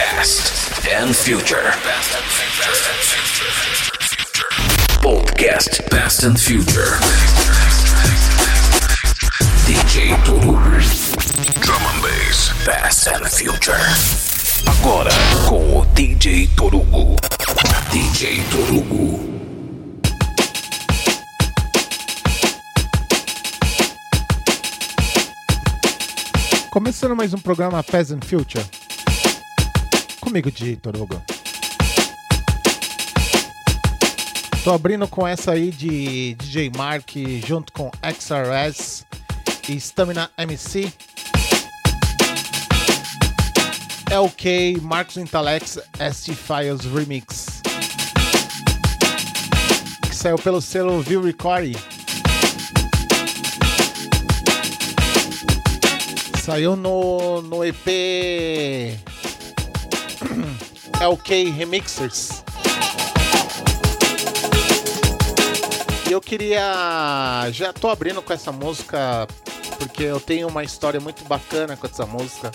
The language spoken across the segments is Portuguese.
Past and Future. Podcast Past and Future. DJ Torugo. Drum and Bass. Past and Future. Agora com o DJ Torugo. DJ Torugo. Começando mais um programa Peasant Future. Comigo, DJ Torugo. Tô abrindo com essa aí de DJ Mark junto com XRS e Stamina MC. LK Marcos Intalex ST Files Remix. Que saiu pelo selo View Recording. Saiu no, no EP LK Remixers. E eu queria. Já tô abrindo com essa música porque eu tenho uma história muito bacana com essa música.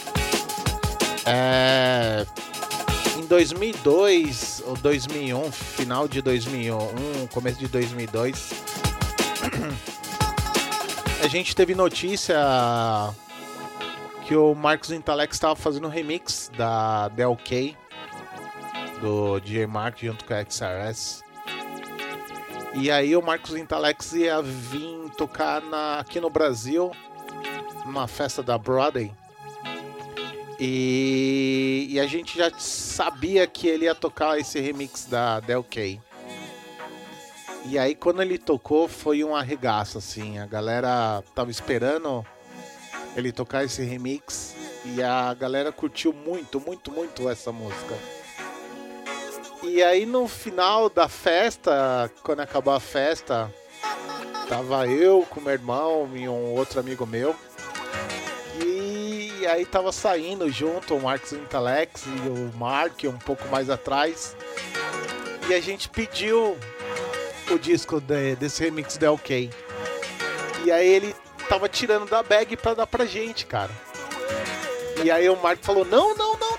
É, em 2002 ou 2001, final de 2001, começo de 2002, a gente teve notícia que o Marcos Intalex estava fazendo um remix da DLK do DJ Mark junto com a XRS. E aí o Marcos Intalex ia vir tocar na, aqui no Brasil numa festa da Broadway. E, e, a gente já sabia que ele ia tocar esse remix da DLK. E aí quando ele tocou foi um arregaço, assim. A galera tava esperando ele tocar esse remix e a galera curtiu muito, muito, muito essa música. E aí no final da festa, quando acabou a festa, tava eu com meu irmão e um outro amigo meu. E aí tava saindo junto o Marcos Intalex e o Mark um pouco mais atrás. E a gente pediu o disco de, desse remix da OK. E aí ele tava tirando da bag pra dar pra gente, cara. E aí o Mark falou: Não, não, não,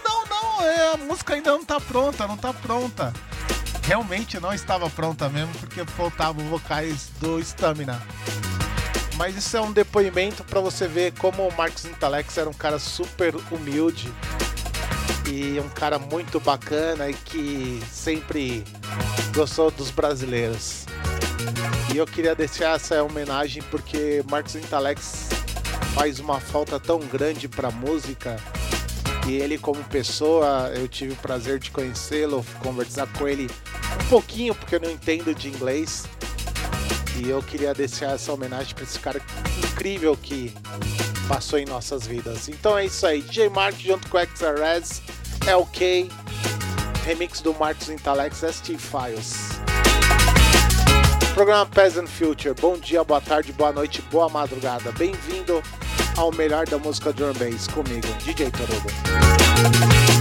não, é, a música ainda não tá pronta, não tá pronta. Realmente não estava pronta mesmo, porque faltavam vocais do Stamina. Mas isso é um depoimento para você ver como o Marcos Intalex era um cara super humilde e um cara muito bacana e que sempre gostou dos brasileiros. E eu queria deixar essa homenagem porque Marcos Intalex faz uma falta tão grande para música e ele como pessoa, eu tive o prazer de conhecê-lo, conversar com ele um pouquinho porque eu não entendo de inglês. E eu queria deixar essa homenagem para esse cara incrível que passou em nossas vidas. Então é isso aí, DJ Mark junto com XRS, LK, remix do Marcos Intalex ST Files. Programa Peasant Future. Bom dia, boa tarde, boa noite, boa madrugada. Bem-vindo ao melhor da música drum bass comigo, DJ Torugo.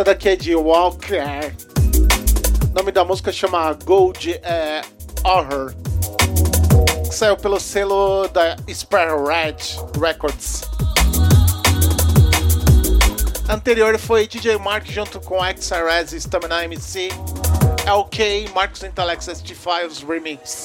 Essa daqui é de Walker. O nome da música chama Gold é, Horror. Saiu pelo selo da Sparrow Red Records. Anterior foi DJ Mark junto com XRS Stamina MC. LK Marcos Intellect ST5 Remix.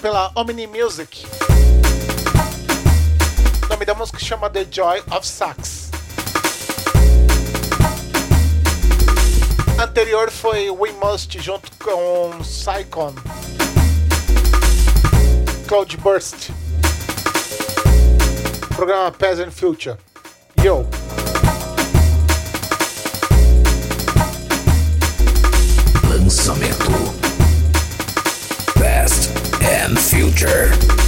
Pela Omni Music. O nome da música chama The Joy of Sax. Anterior foi We Must junto com Psychon. Cloud Burst. Programa Peasant Future. Yo! And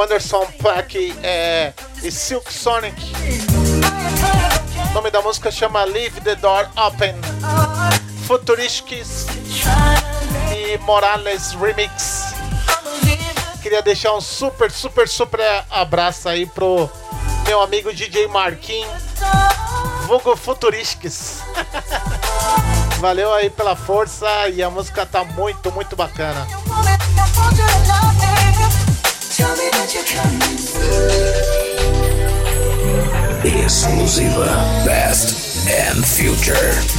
Anderson Paak é, e Silk Sonic. O nome da música chama Leave the Door Open. Futuristics e Morales Remix. Queria deixar um super, super, super abraço aí pro meu amigo DJ Marquinhos, vulgo Futuristics. Valeu aí pela força e a música tá muito, muito bacana. Exclusiva Past and Future.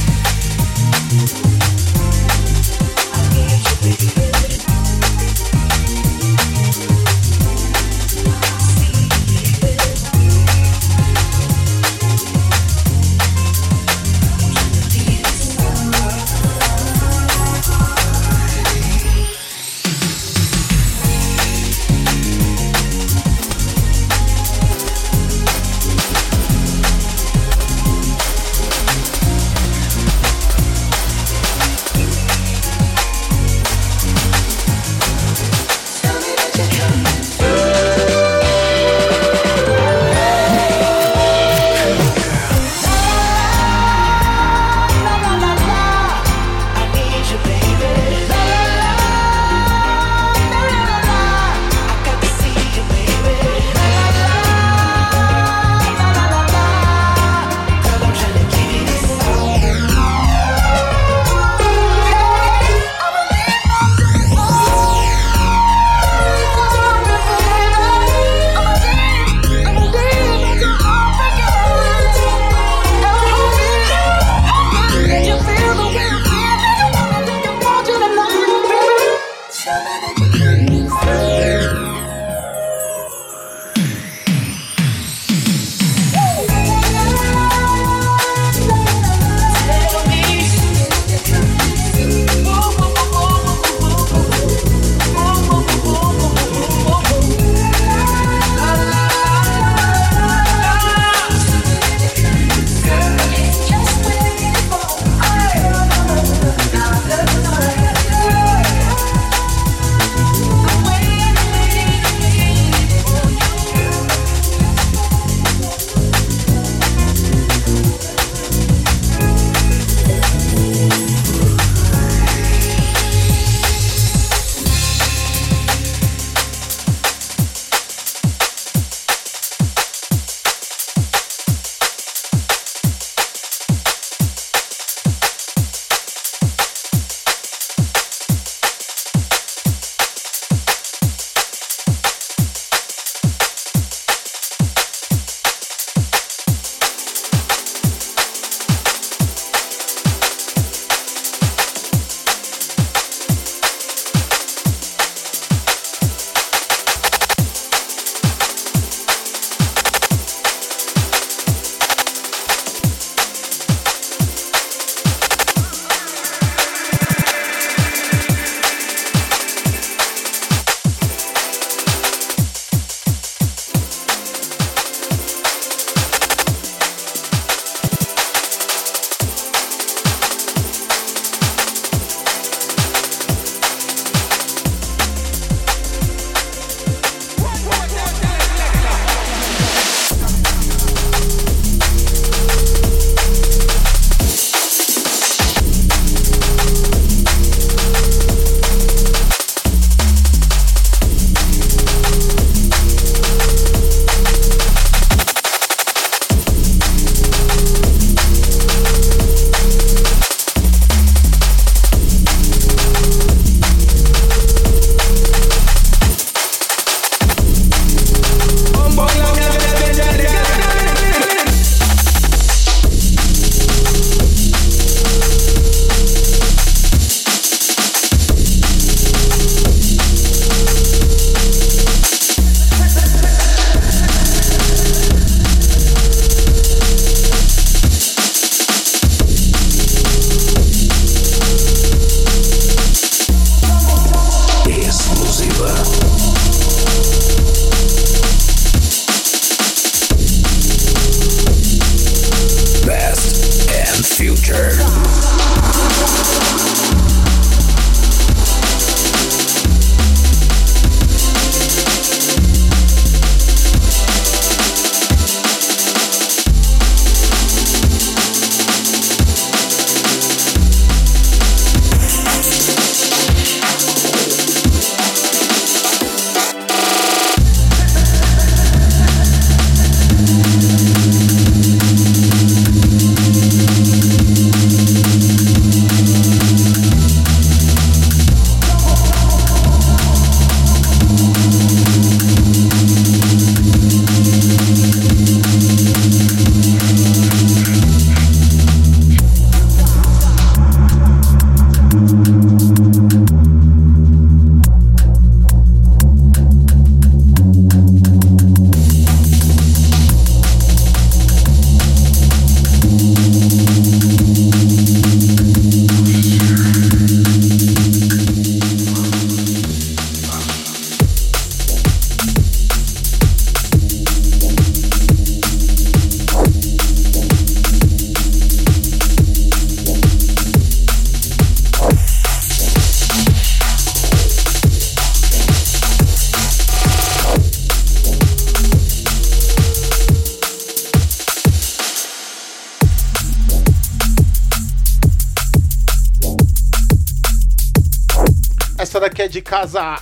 Casa.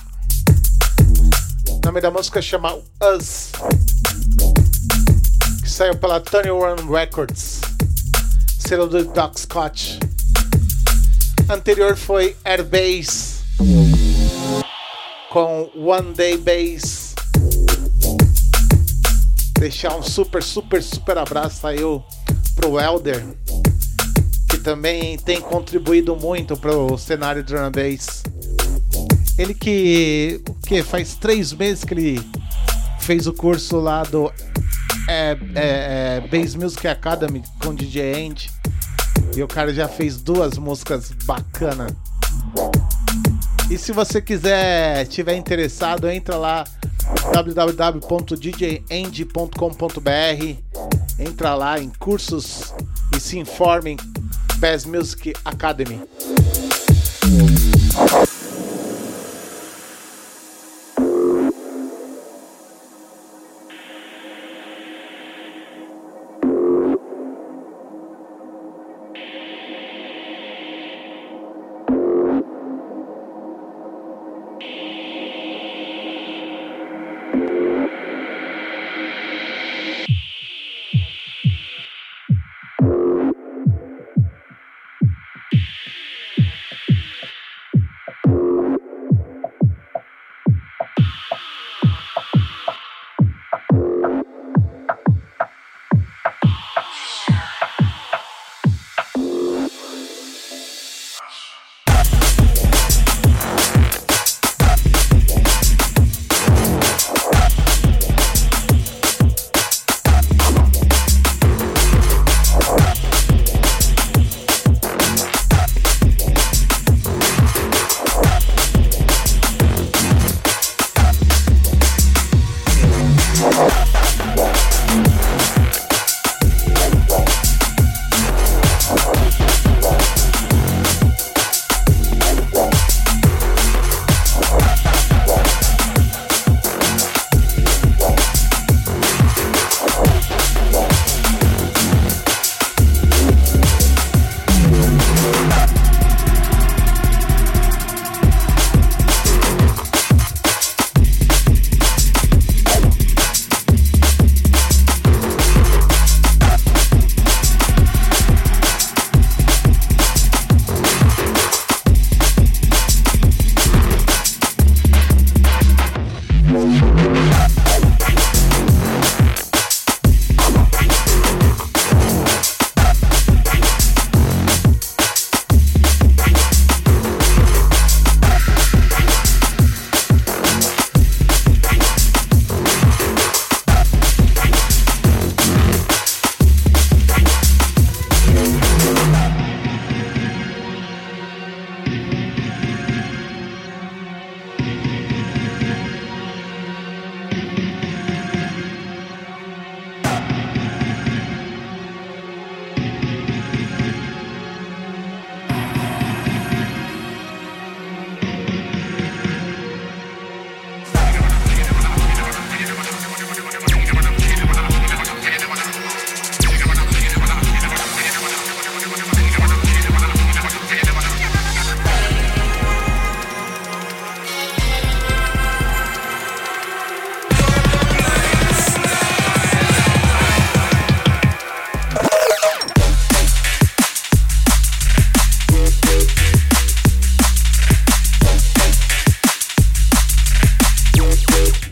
O nome da música chama Us. Que saiu pela Tony One Records. Selo do Doc Scott. Anterior foi Airbase. Com One Day Base. Deixar um super, super, super abraço aí pro Elder que também tem contribuído muito para o cenário drum bass. Ele que, que faz três meses que ele fez o curso lá do é, é, é, Bass Music Academy com DJ End. E o cara já fez duas músicas bacanas. E se você quiser, tiver interessado, entra lá www.djend.com.br. Entra lá em cursos e se informem Bass Music Academy.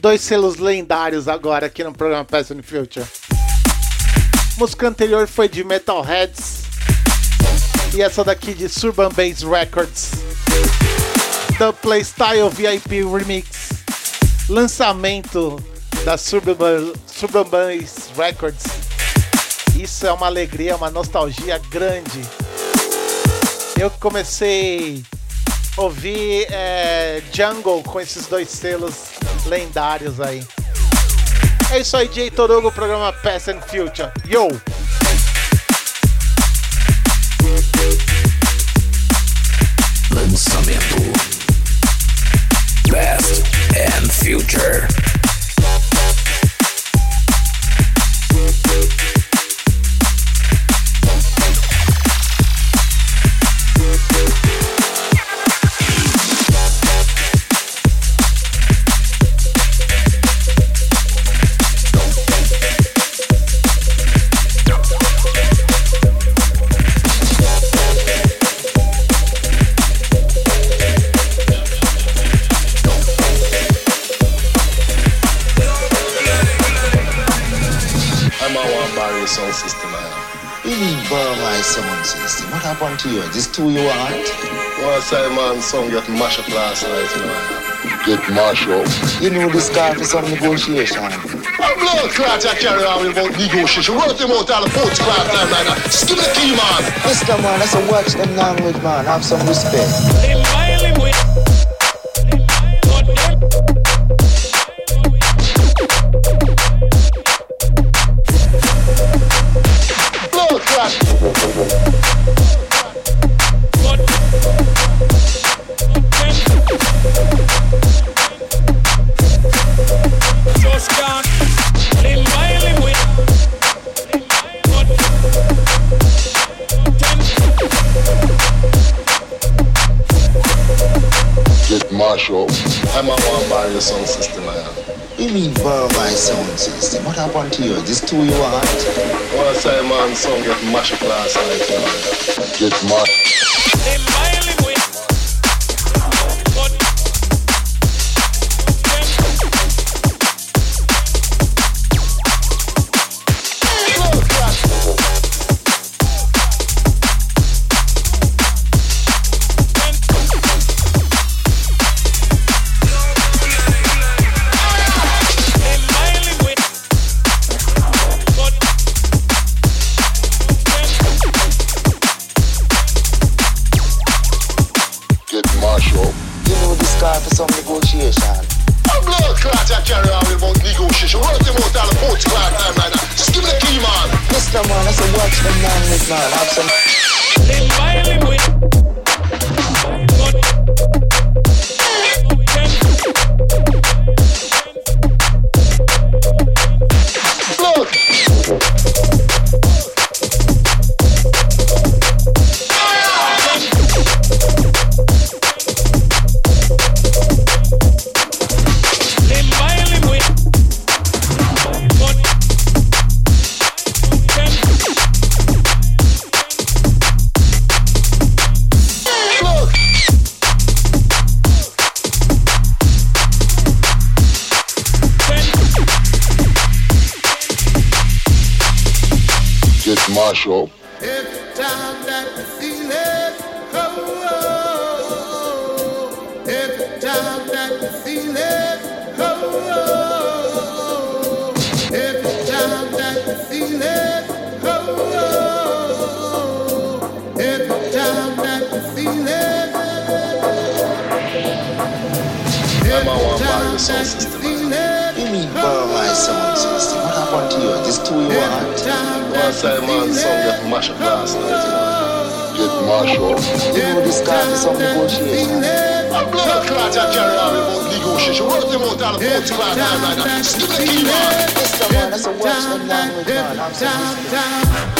Dois selos lendários agora aqui no programa Past and Future. A música anterior foi de Metalheads e essa daqui de Surban Bass Records. The Playstyle VIP Remix. Lançamento da Surban, Surban Bass Records. Isso é uma alegria, uma nostalgia grande. Eu comecei a ouvir é, Jungle com esses dois selos lendários aí. É isso aí, Jay Torugo, programa Past and Future. Yo! Lançamento Past and Future. Happened to you? This two you want? Well, say man, song get mashed up last night, you know. Get mashed up. You know this guy for some negotiation. I'm blood clot I carry on about negotiation. Wrote them out all the post class time like that. Just give me the key, man. Mister man, that's a watch them language, man. Have some respect. your sound system I have. You mean various sound system? What happened to you? This two you are at? Well, I say, man, some get much class like you. Get much. Get smash up last night, you know. Get Marshall. You know this guy is some negotiation. A blood clot I carry about negotiation. What them out all the blood clot I'm like, a key man. This the man, that's a worst man with man. I'm saying.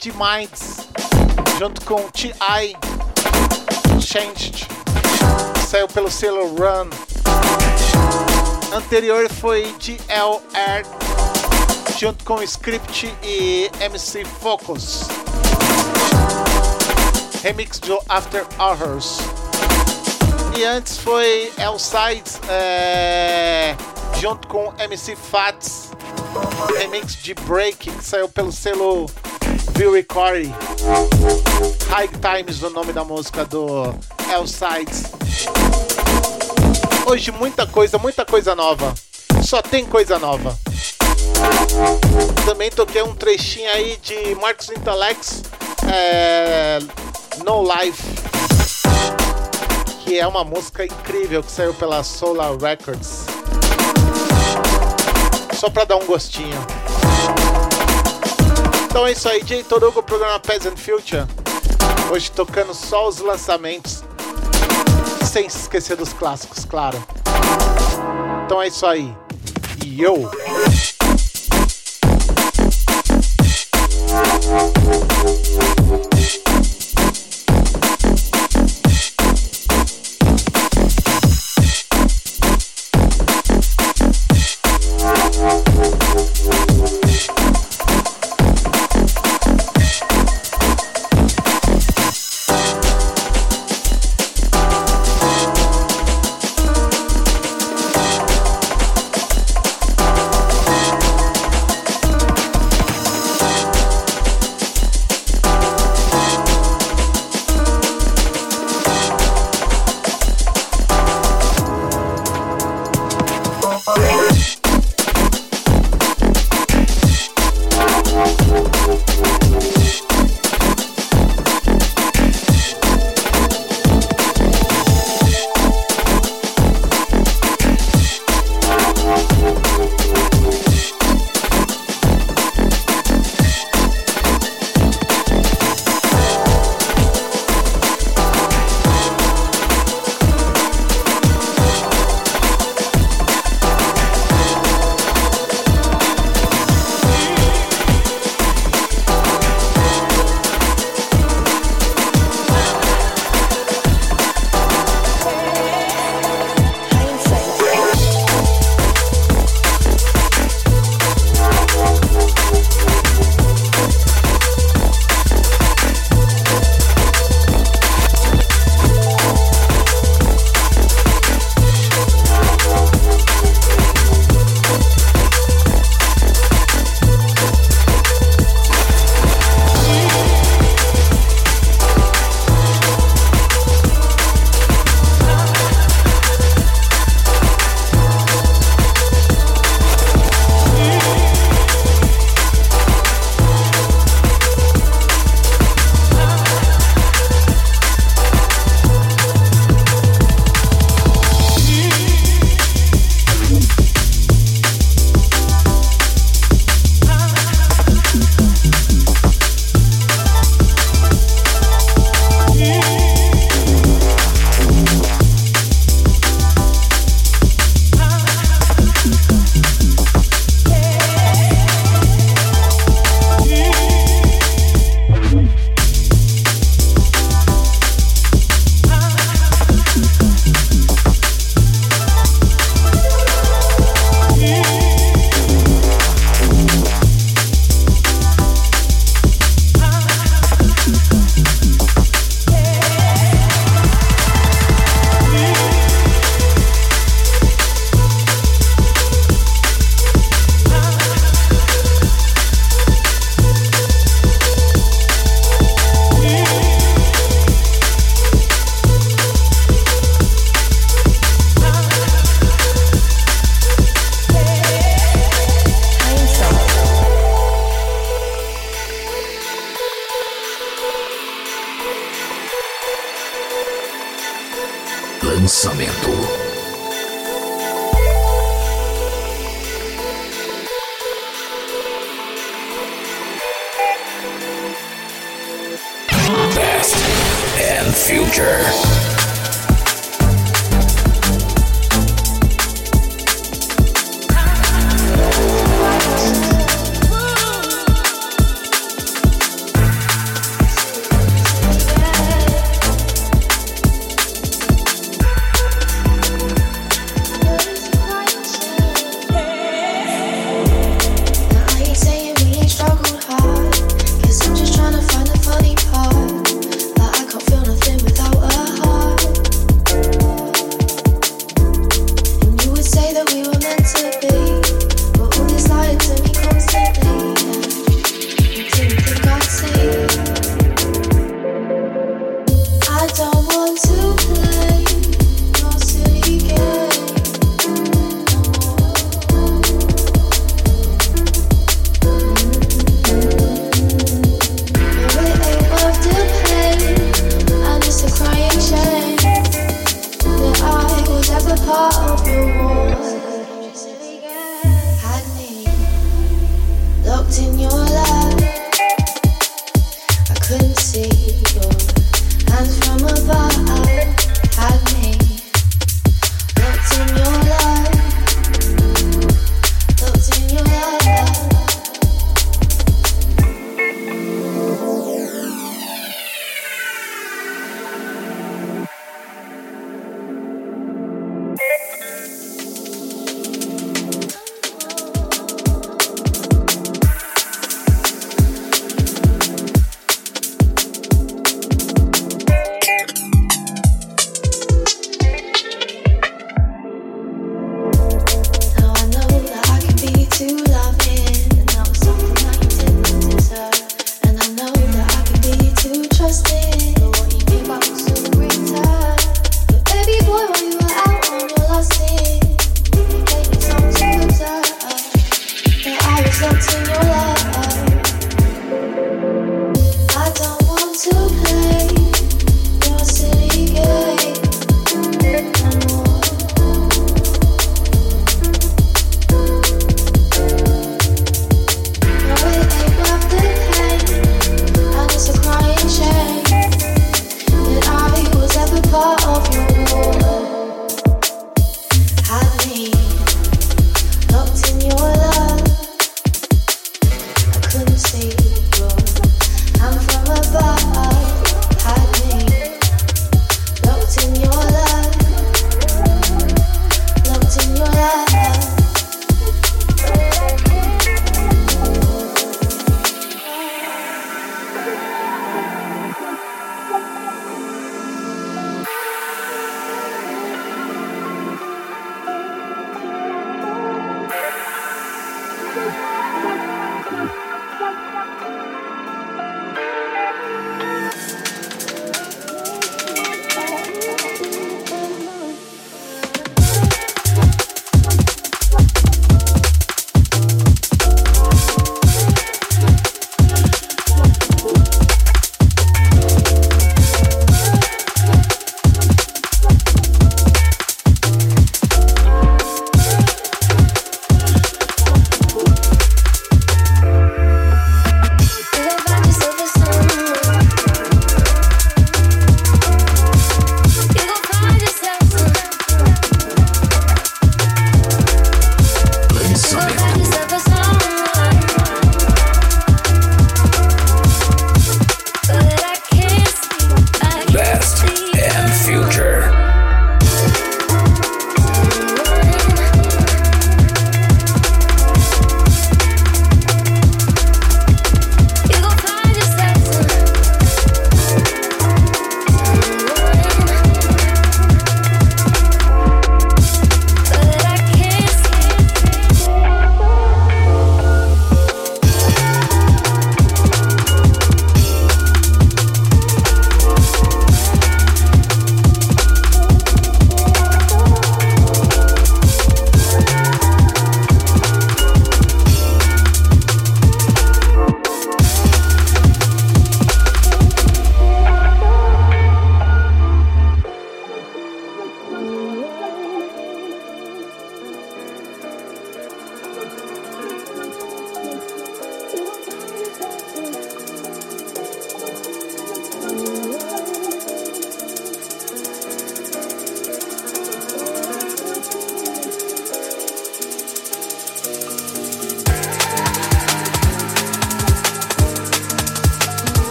De Minds, junto com T.I. Changed. Saiu pelo selo Run. Anterior foi DLR, junto com Script e MC Focus. Remix do After Hours. E antes foi L-Sides, é, junto com MC Fats. Remix de Break, que saiu pelo selo Bill Recording. High Times, o nome da música do L-Sides. Hoje muita coisa, muita coisa nova. Só tem coisa nova. Também toquei um trechinho aí de Marcos Intalex, é, No Life, que é uma música incrível que saiu pela Solar Records. Só pra dar um gostinho. Então é isso aí, Jay Torugo, programa Peasant Future. Hoje tocando só os lançamentos, sem esquecer dos clássicos, claro. Então é isso aí. E eu.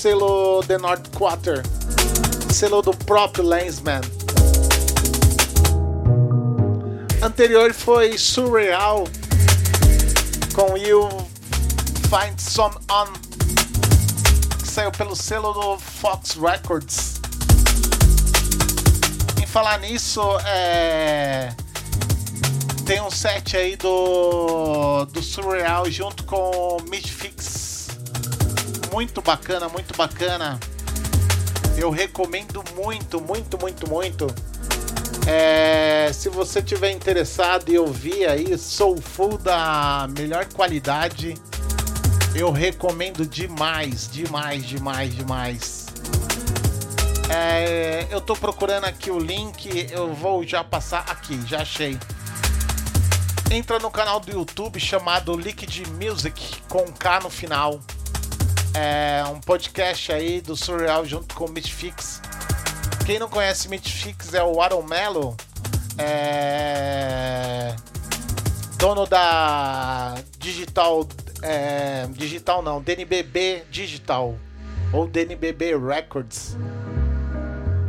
Selo The North Quarter. Selo do próprio Lensman. Anterior foi Surreal com You Find Some On. Que saiu pelo selo do Fox Records. Em falar nisso, é tem um set aí do, do Surreal junto com Midfix. Muito bacana, muito bacana. Eu recomendo muito, muito, muito, muito. É, se você tiver interessado em ouvir aí Soulful da melhor qualidade, eu recomendo demais, demais, demais, demais. É, eu tô procurando aqui o link, eu vou já passar aqui, já achei entra no canal do YouTube chamado Liquid Music com K no final. É um podcast aí do Surreal junto com o Mitfix. Quem não conhece Mitfix é o Aaron Mello, é... dono da Digital, é... Digital não, DNBB Digital ou DNBB Records.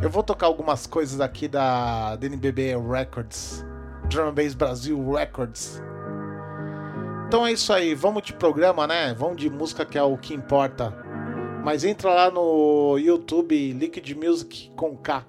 Eu vou tocar algumas coisas aqui da DNBB Records. Drum Bass Brasil Records. Então é isso aí, vamos de programa, né? Vamos de música que é o que importa. Mas entra lá no YouTube Liquid Music com K.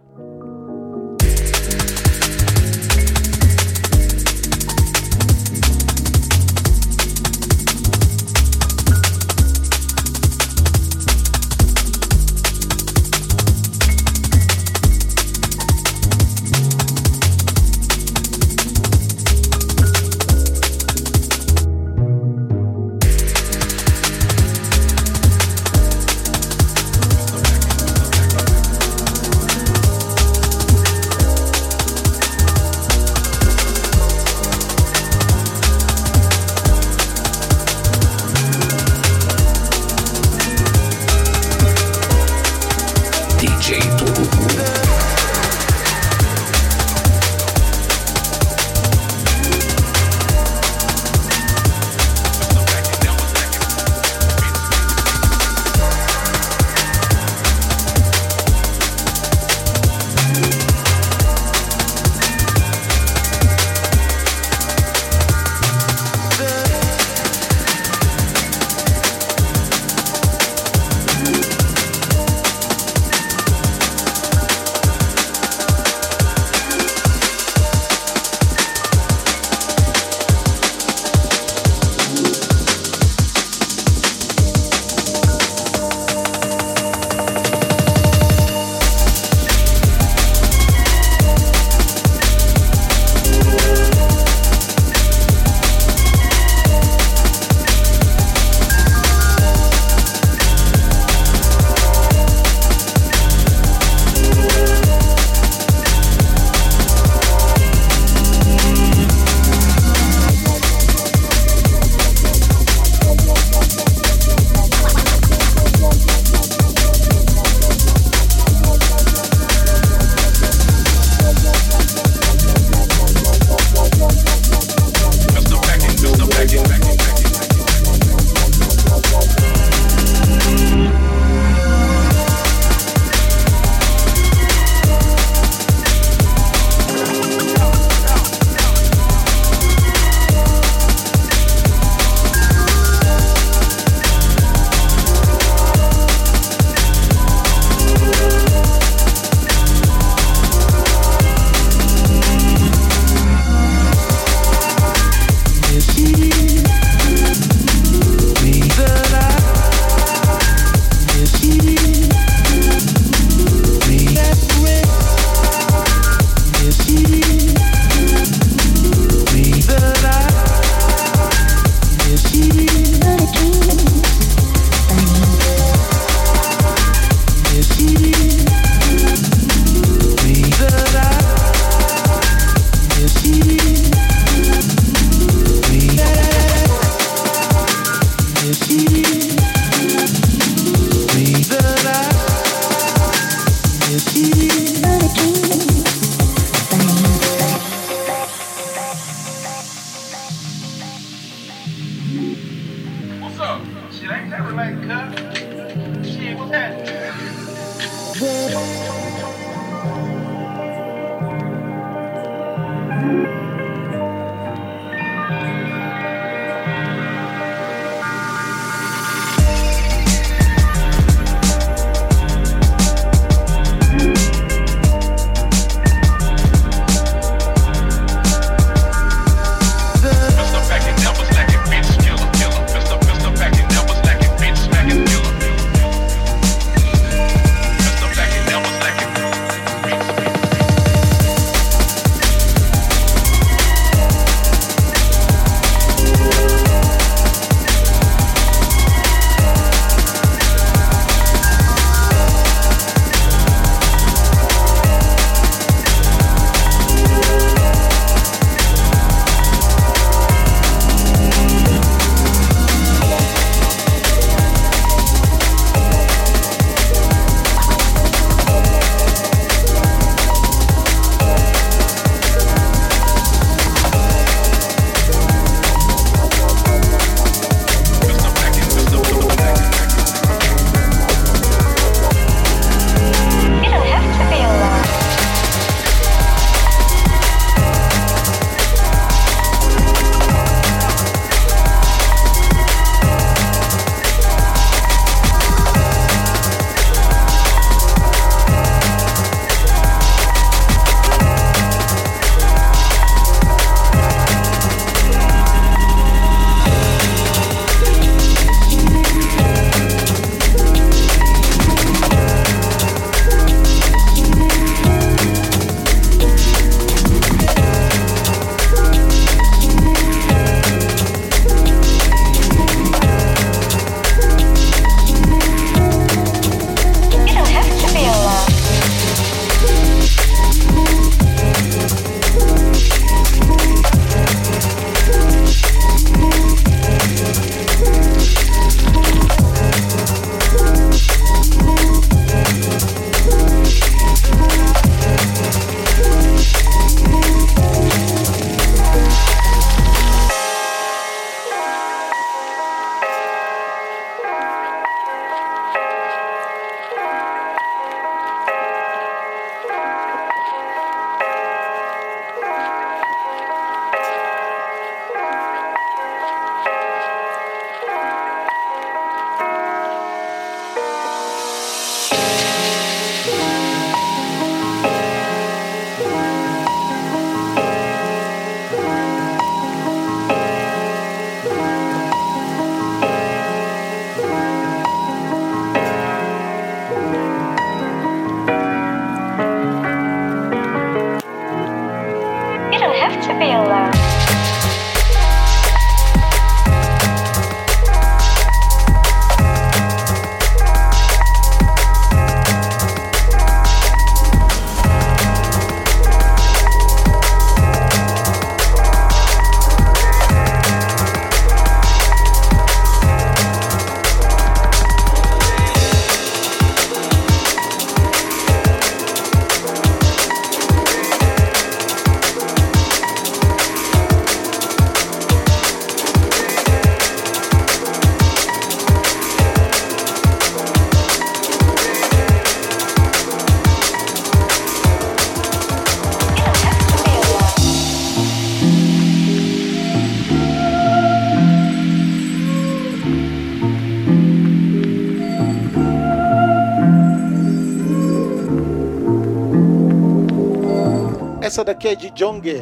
Essa daqui é de Jong.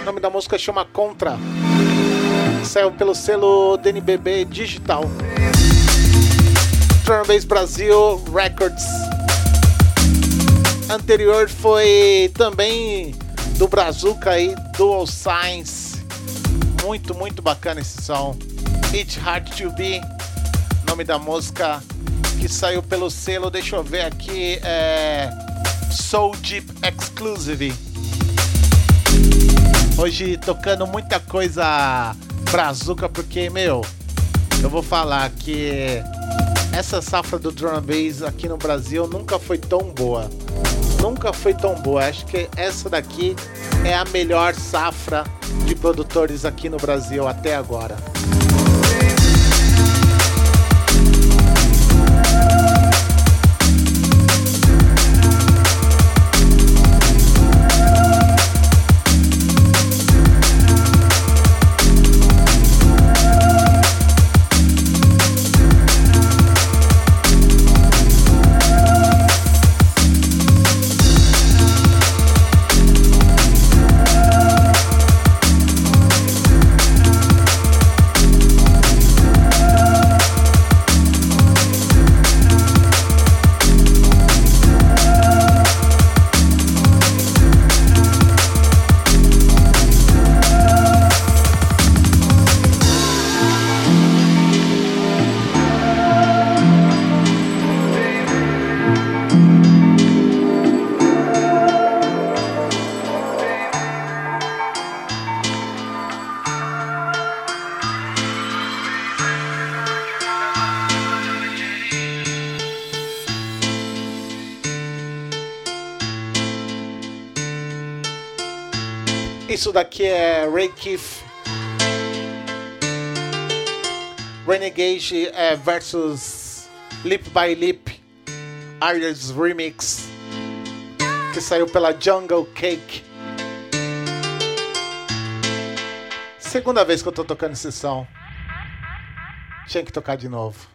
O nome da música chama Contra. Saiu pelo selo DNBB Digital. Drum Brasil Records. Anterior foi também do Brazuca aí, Dual Science. Muito, muito bacana esse som. It's Hard to Be. Nome da música que saiu pelo selo, deixa eu ver aqui, é Soul Deep Exclusive. Hoje tocando muita coisa brazuca, porque, meu, eu vou falar que essa safra do drum bass aqui no Brasil nunca foi tão boa. Nunca foi tão boa. Acho que essa daqui é a melhor safra de produtores aqui no Brasil até agora. Isso daqui é Ray Keith. Renegade é, versus Lip by Lip. Iris Remix. Que saiu pela Jungle Cake. Segunda vez que eu tô tocando esse som. Tinha que tocar de novo.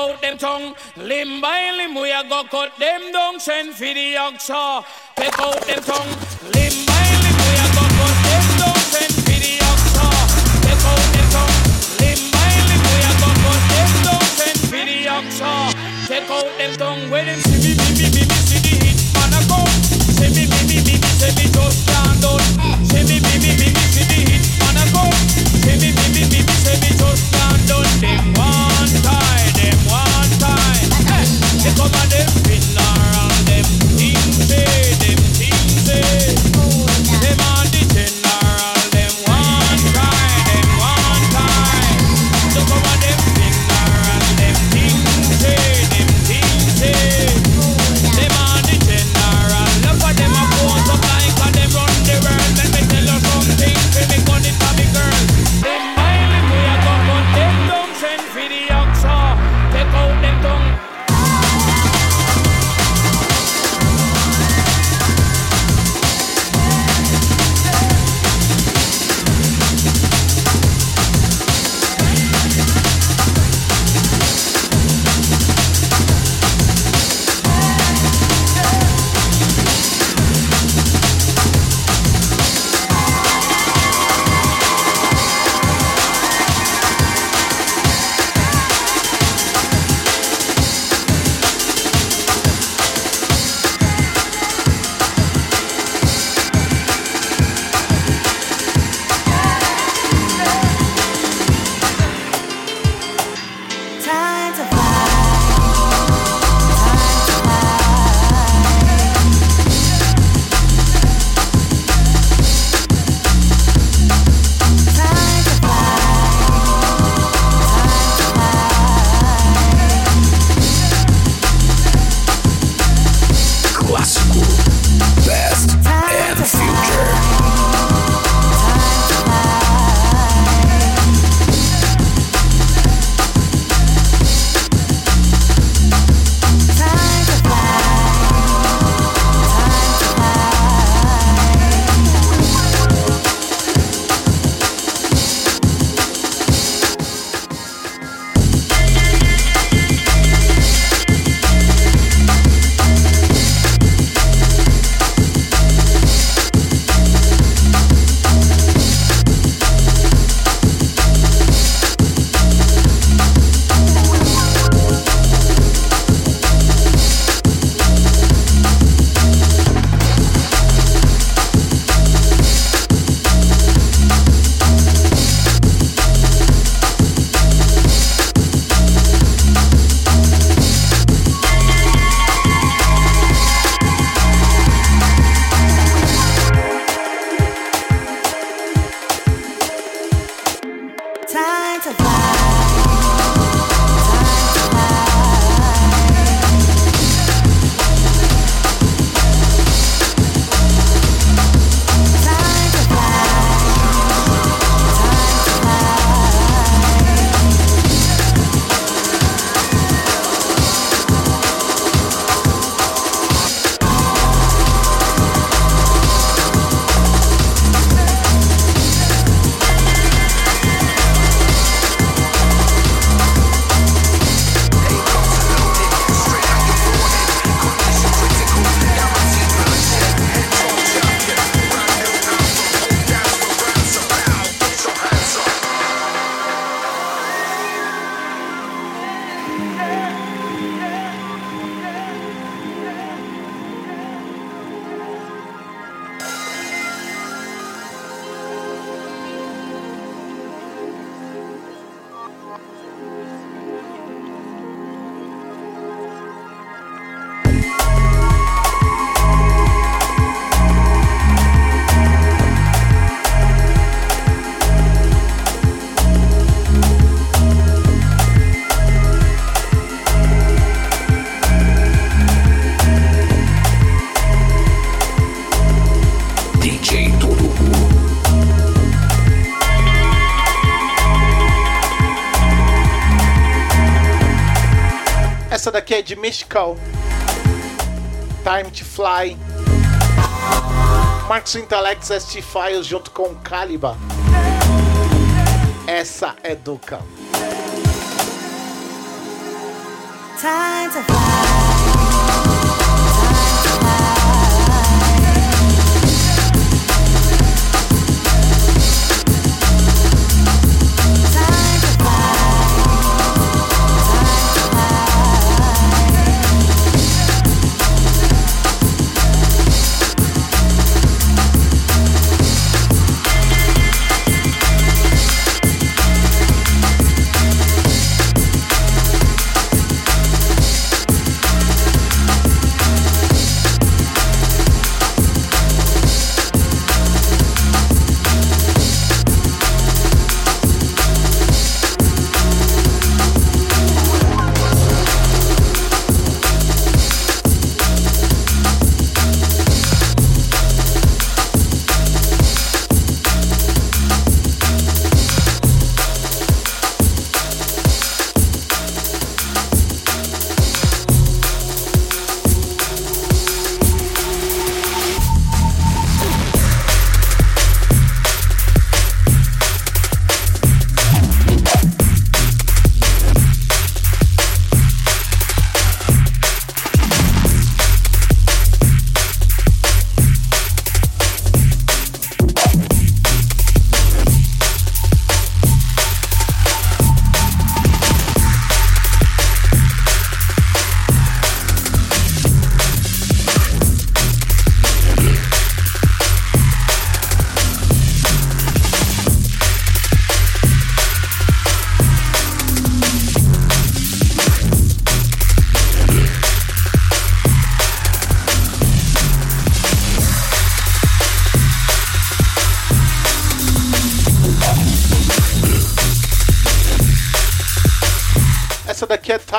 Out them tongue. Limb by limb, we a go cut them down, send for the oxa. Take out them tongue. Limb by limb, we a go cut them down, send for the oxa. Take out them tongue. Limb by limb, we a go cut them down, send for the oxa. Take out them tongue. When them see me, me, me, me, me, see the hit man a come. See me, me, me, me, me, see me just can't done. See me, me, me, me, me, see the hit man a come. See me, me, me, me, me, see me just can't done. Them one Daqui é de Mystical. Time to Fly. Marcos Intellect ST Files junto com Caliba. Essa é Duca. Time to fly.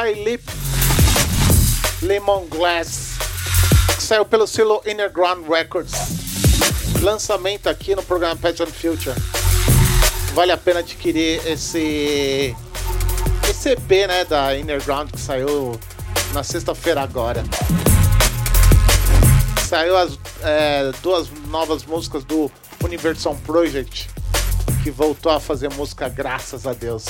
Daqui é Thai Lip Lemon Glass, que saiu pelo selo Innerground Records. Lançamento aqui no programa and Future. Vale a pena adquirir esse esse EP, né, da Innerground que saiu na sexta-feira agora. Saiu as é, duas novas músicas do Universal Project, que voltou a fazer música graças a Deus.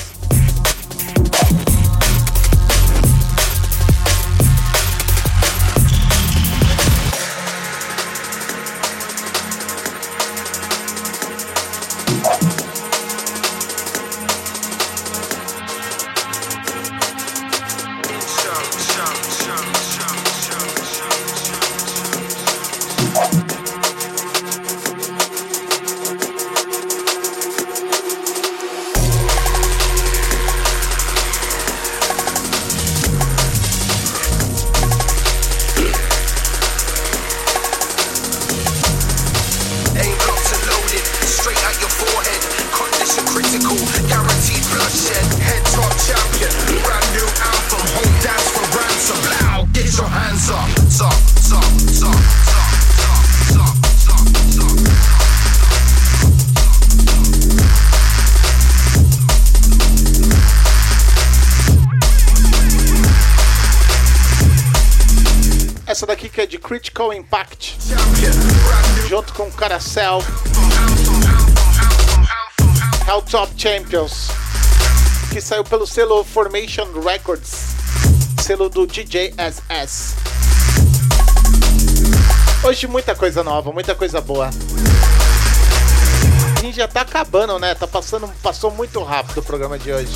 Caracel, Helltop Champions, que saiu pelo selo Formation Records, selo do DJ SS. Hoje muita coisa nova, muita coisa boa. A gente já tá acabando, né? Tá passando, passou muito rápido o programa de hoje.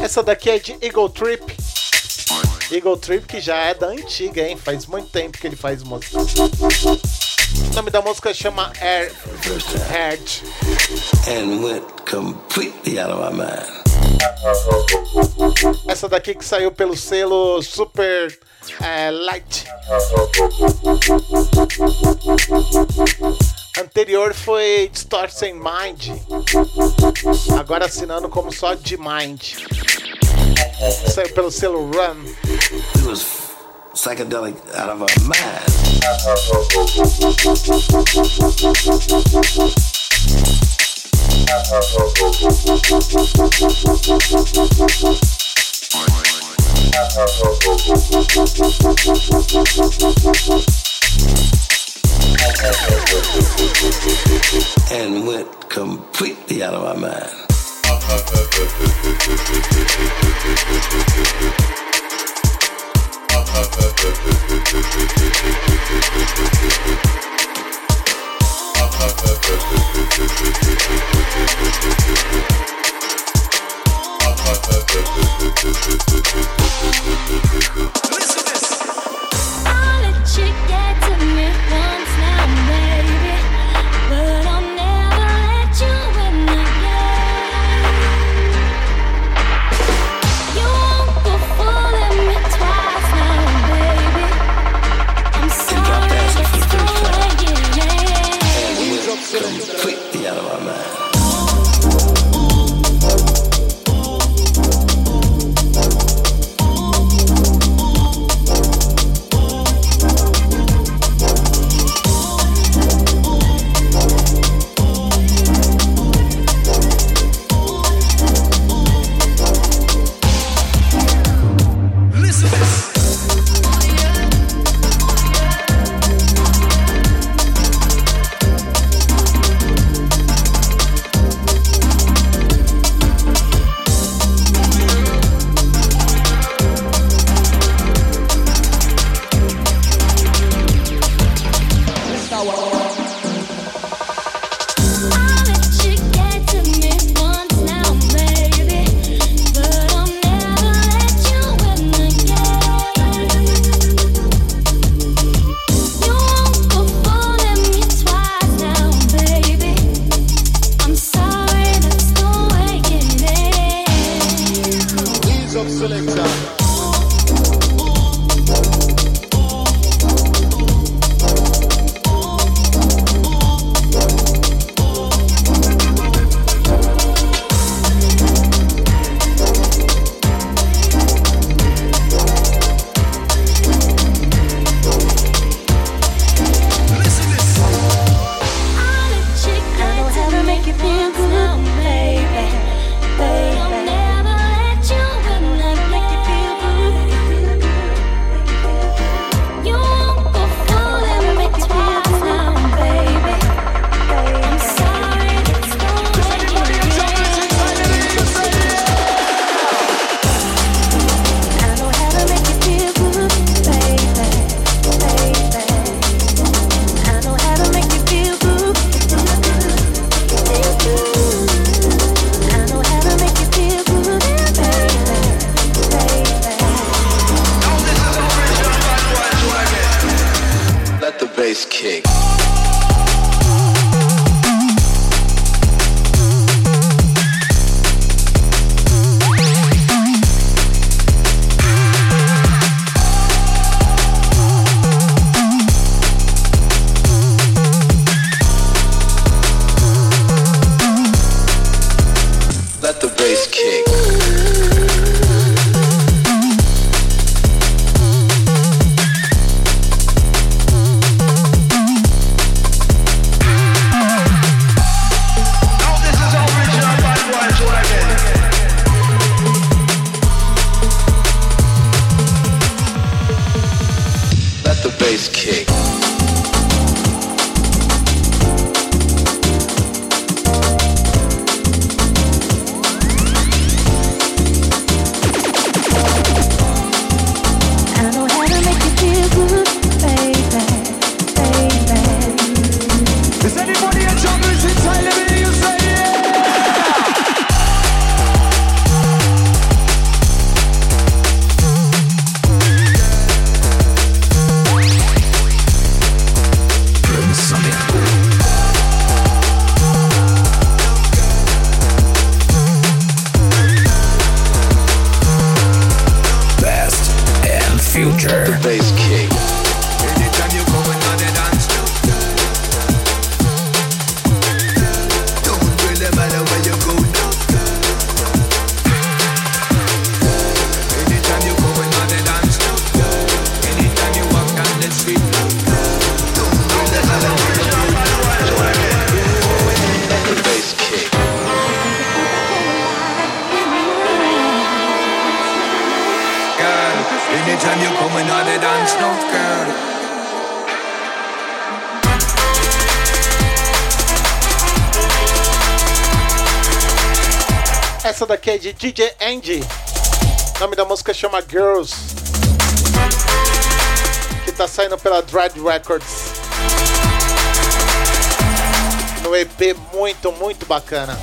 Essa daqui é de Eagle Trip. Eagle Trip que já é da antiga, hein? Faz muito tempo que ele faz música. O nome da música chama Air Head. and went completely out of my mind. Essa daqui que saiu pelo selo Super é, Light. Anterior foi Distortion Mind. Agora assinando como só de Mind. Saiu pelo selo Run. Psychedelic out of our minds. and went completely out of my mind. I'll let you get to me Select. selector. DJ Andy. O nome da música chama Girls. Que tá saindo pela Dread Records. No EP muito, muito bacana.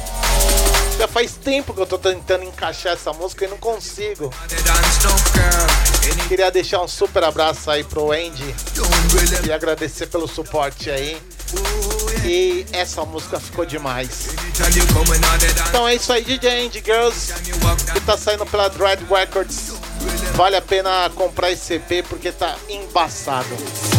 Já faz tempo que eu tô tentando encaixar essa música e não consigo. Queria deixar um super abraço aí pro Andy e agradecer pelo suporte aí. E essa música ficou demais. Então é isso aí, DJ Indie Girls, que tá saindo pela Dread Records. Vale a pena comprar esse EP porque tá embaçado.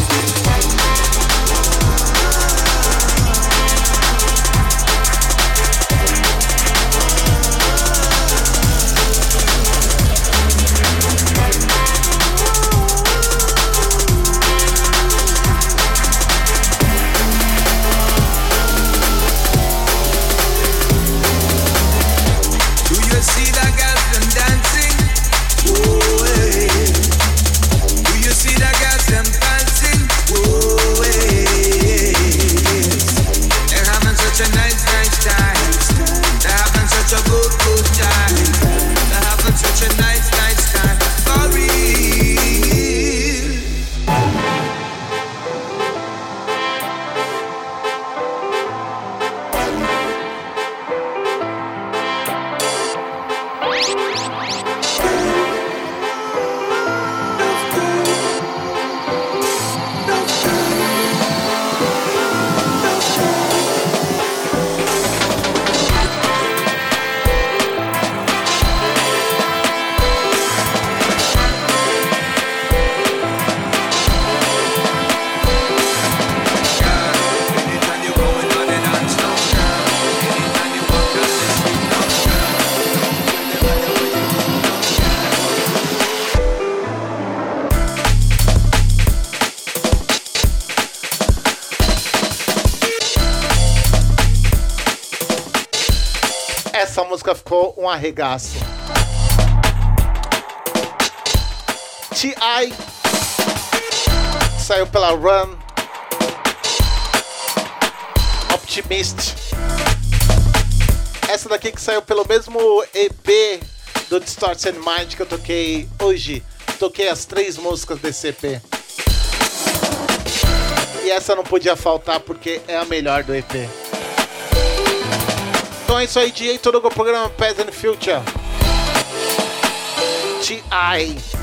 Arregaço. T.I. saiu pela Run. Optimist. Essa daqui que saiu pelo mesmo EP do Distortion Mind que eu toquei hoje. Toquei as três músicas desse EP. E essa não podia faltar porque é a melhor do EP. Então é isso aí, todo o programa Past and Future. T.I.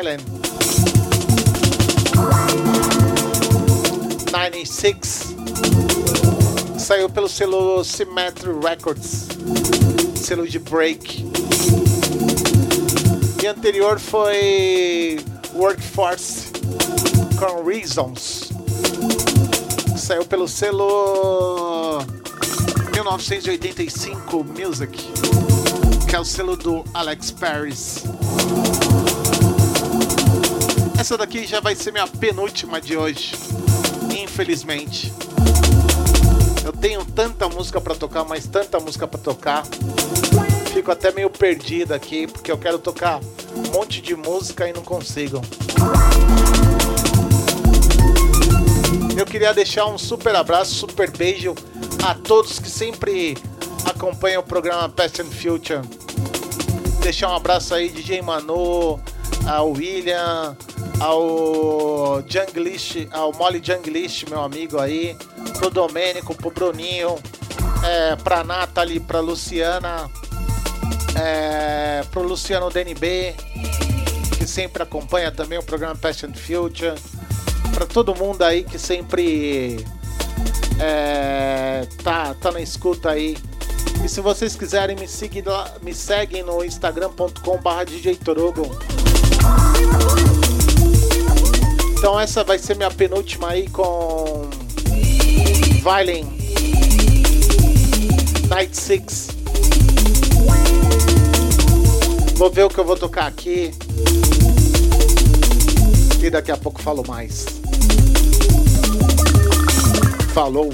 Violent. 96. Saiu pelo selo Symmetry Records. Selo de break. E anterior foi Workforce com Reasons. Saiu pelo selo 1985 Music, que é o selo do Alex Paris. Essa daqui já vai ser minha penúltima de hoje, infelizmente. Eu tenho tanta música para tocar, mas tanta música para tocar. Fico até meio perdido aqui, porque eu quero tocar um monte de música e não consigo. Eu queria deixar um super abraço, super beijo a todos que sempre acompanham o programa Past and Future. Deixar um abraço aí DJ Manu, ao William, ao Junglish, ao Molly Junglish, meu amigo aí, pro Domênico, pro Bruninho, é, pra Nathalie, pra Luciana, é, pro Luciano DNB, que sempre acompanha também o programa and Future, pra todo mundo aí que sempre é, tá, tá na escuta aí. E se vocês quiserem me seguir lá, me seguem no instagram.com/barra DJ Torugo. Essa vai ser minha penúltima aí com Violin Night Six. Vou ver o que eu vou tocar aqui. E daqui a pouco falo mais. Falou.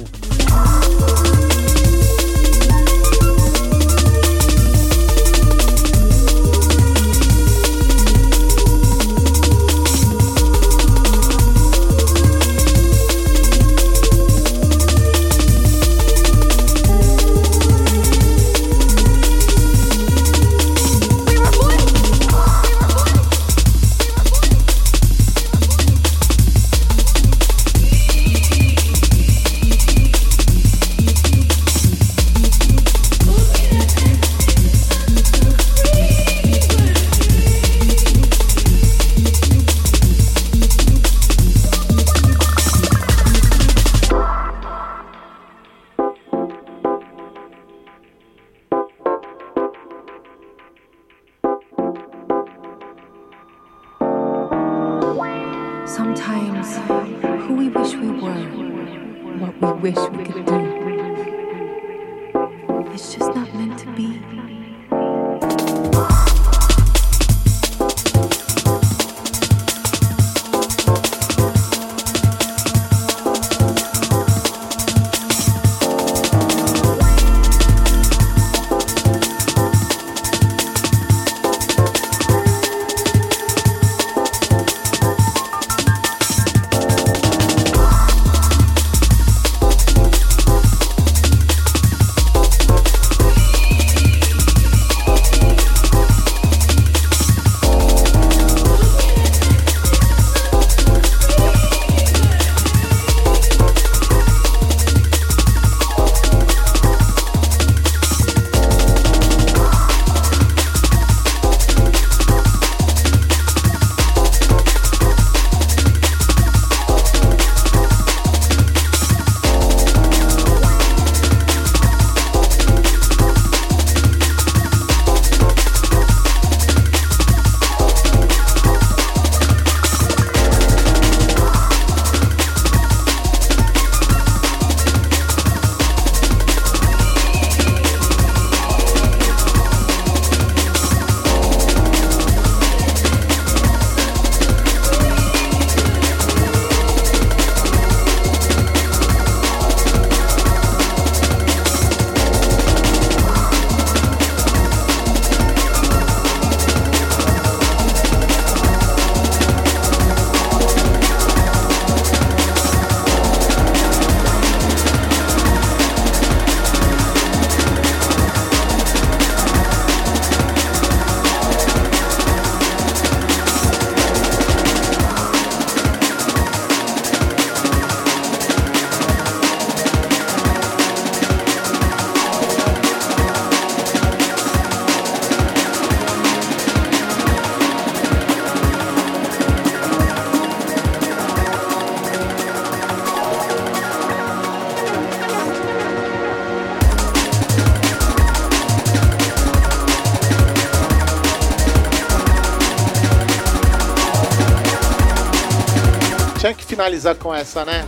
Finalizar com essa, né?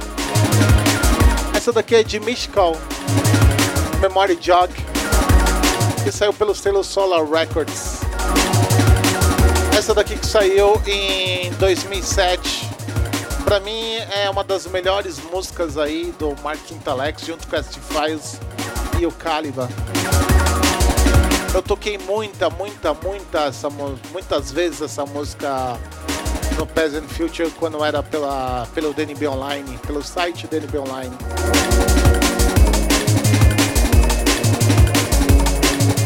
Essa daqui é de Mystical Memory Jog, que saiu pelo selo Solar Records. Essa daqui que saiu em 2007. Pra mim é uma das melhores músicas aí do Martin Telex junto com a Files e o Caliban. Eu toquei muita, muita, muita essa, muitas vezes essa música no Present Future quando era pela, pelo DNB Online, pelo site DNB Online.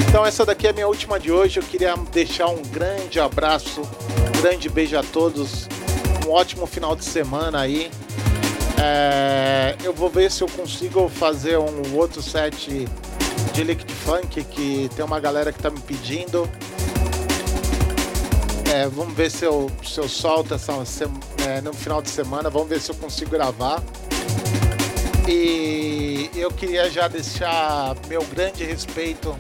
Então essa daqui é a minha última de hoje. Eu queria deixar um grande abraço, um grande beijo a todos, um ótimo final de semana aí. É, eu vou ver se eu consigo fazer um outro set de Liquid Funk que tem uma galera que tá me pedindo. É, vamos ver se eu, se eu solto essa, é, no final de semana. Vamos ver se eu consigo gravar. E eu queria já deixar meu grande respeito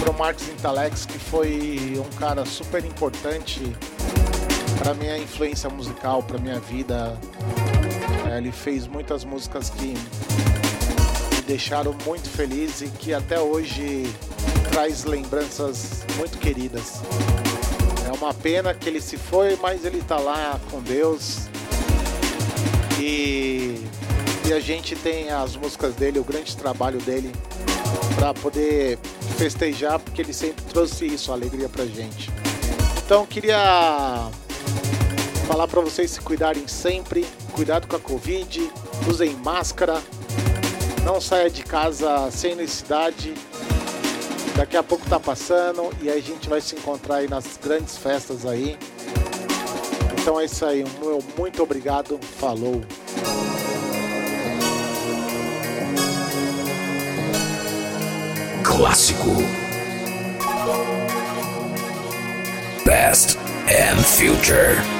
pro Marcos Intalex, que foi um cara super importante para minha influência musical, para minha vida. É, ele fez muitas músicas que me deixaram muito feliz e que até hoje traz lembranças muito queridas. Uma pena que ele se foi, mas ele tá lá com Deus. E, e a gente tem as músicas dele, o grande trabalho dele, para poder festejar, porque ele sempre trouxe isso, alegria pra gente. Então queria falar para vocês se cuidarem sempre, cuidado com a Covid, usem máscara, não saia de casa sem necessidade, Daqui a pouco tá passando e aí a gente vai se encontrar aí nas grandes festas aí. Então é isso aí, meu muito obrigado, falou. Clássico. Best and Future.